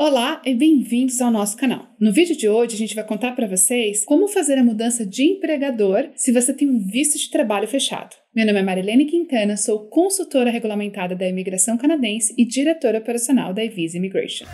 Olá e bem-vindos ao nosso canal. No vídeo de hoje a gente vai contar para vocês como fazer a mudança de empregador se você tem um visto de trabalho fechado. Meu nome é Marilene Quintana, sou consultora regulamentada da imigração canadense e diretora operacional da Visa Immigration.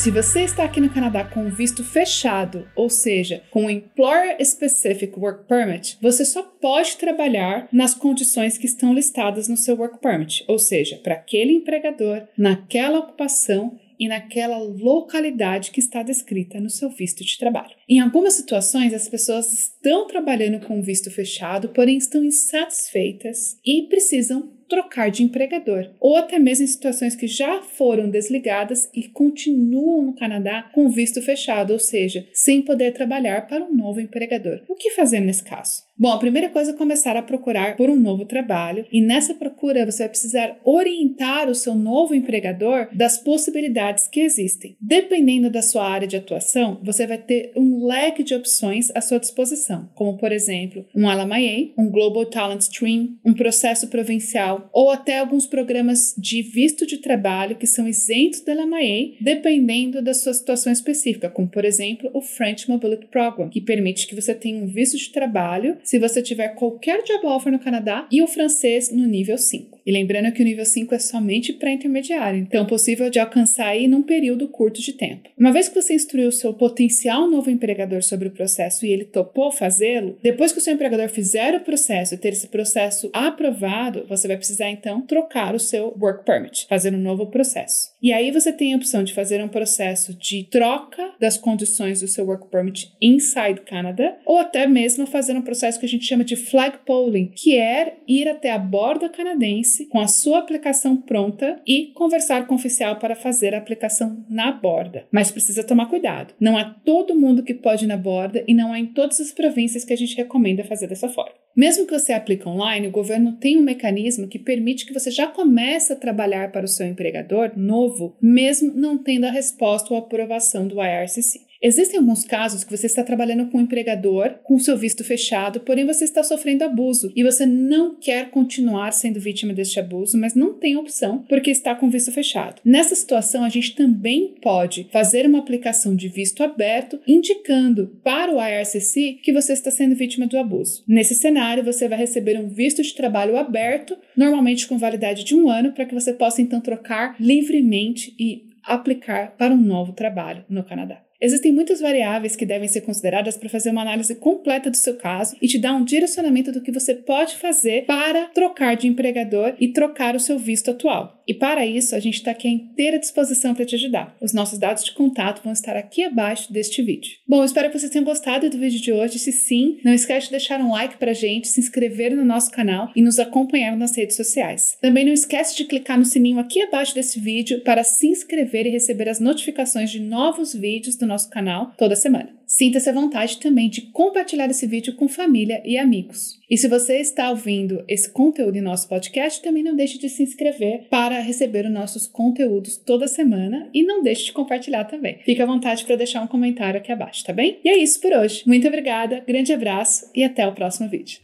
Se você está aqui no Canadá com visto fechado, ou seja, com Employer Specific Work Permit, você só pode trabalhar nas condições que estão listadas no seu Work Permit, ou seja, para aquele empregador, naquela ocupação e naquela localidade que está descrita no seu visto de trabalho. Em algumas situações, as pessoas estão trabalhando com visto fechado, porém estão insatisfeitas e precisam trocar de empregador, ou até mesmo em situações que já foram desligadas e continuam no Canadá com visto fechado, ou seja, sem poder trabalhar para um novo empregador. O que fazer nesse caso? Bom, a primeira coisa é começar a procurar por um novo trabalho, e nessa procura você vai precisar orientar o seu novo empregador das possibilidades que existem. Dependendo da sua área de atuação, você vai ter um leque de opções à sua disposição, como por exemplo, um LMIA, um Global Talent Stream, um processo provincial ou até alguns programas de visto de trabalho que são isentos da LMIA, dependendo da sua situação específica, como por exemplo, o French Mobility Program, que permite que você tenha um visto de trabalho se você tiver qualquer job offer no Canadá e o francês no nível 5. E lembrando que o nível 5 é somente para intermediário, então possível de alcançar aí num período curto de tempo. Uma vez que você instruiu o seu potencial novo empregador sobre o processo e ele topou fazê-lo, depois que o seu empregador fizer o processo e ter esse processo aprovado, você vai precisar então trocar o seu work permit, fazer um novo processo. E aí você tem a opção de fazer um processo de troca das condições do seu work permit inside Canada, ou até mesmo fazer um processo que a gente chama de flag polling, que é ir até a borda canadense com a sua aplicação pronta e conversar com o oficial para fazer a aplicação na borda. Mas precisa tomar cuidado. Não é todo mundo que pode ir na borda e não é em todas as províncias que a gente recomenda fazer dessa forma. Mesmo que você aplique online, o governo tem um mecanismo que permite que você já comece a trabalhar para o seu empregador novo, mesmo não tendo a resposta ou aprovação do IRCC. Existem alguns casos que você está trabalhando com um empregador com seu visto fechado, porém você está sofrendo abuso e você não quer continuar sendo vítima deste abuso, mas não tem opção porque está com visto fechado. Nessa situação, a gente também pode fazer uma aplicação de visto aberto, indicando para o IRCC que você está sendo vítima do abuso. Nesse cenário, você vai receber um visto de trabalho aberto, normalmente com validade de um ano, para que você possa então trocar livremente e aplicar para um novo trabalho no Canadá. Existem muitas variáveis que devem ser consideradas para fazer uma análise completa do seu caso e te dar um direcionamento do que você pode fazer para trocar de empregador e trocar o seu visto atual. E para isso, a gente está aqui à inteira disposição para te ajudar. Os nossos dados de contato vão estar aqui abaixo deste vídeo. Bom, espero que vocês tenham gostado do vídeo de hoje. Se sim, não esquece de deixar um like para a gente, se inscrever no nosso canal e nos acompanhar nas redes sociais. Também não esquece de clicar no sininho aqui abaixo desse vídeo para se inscrever e receber as notificações de novos vídeos do nosso canal toda semana. Sinta-se à vontade também de compartilhar esse vídeo com família e amigos. E se você está ouvindo esse conteúdo em nosso podcast, também não deixe de se inscrever para receber os nossos conteúdos toda semana e não deixe de compartilhar também. Fique à vontade para deixar um comentário aqui abaixo, tá bem? E é isso por hoje. Muito obrigada, grande abraço e até o próximo vídeo.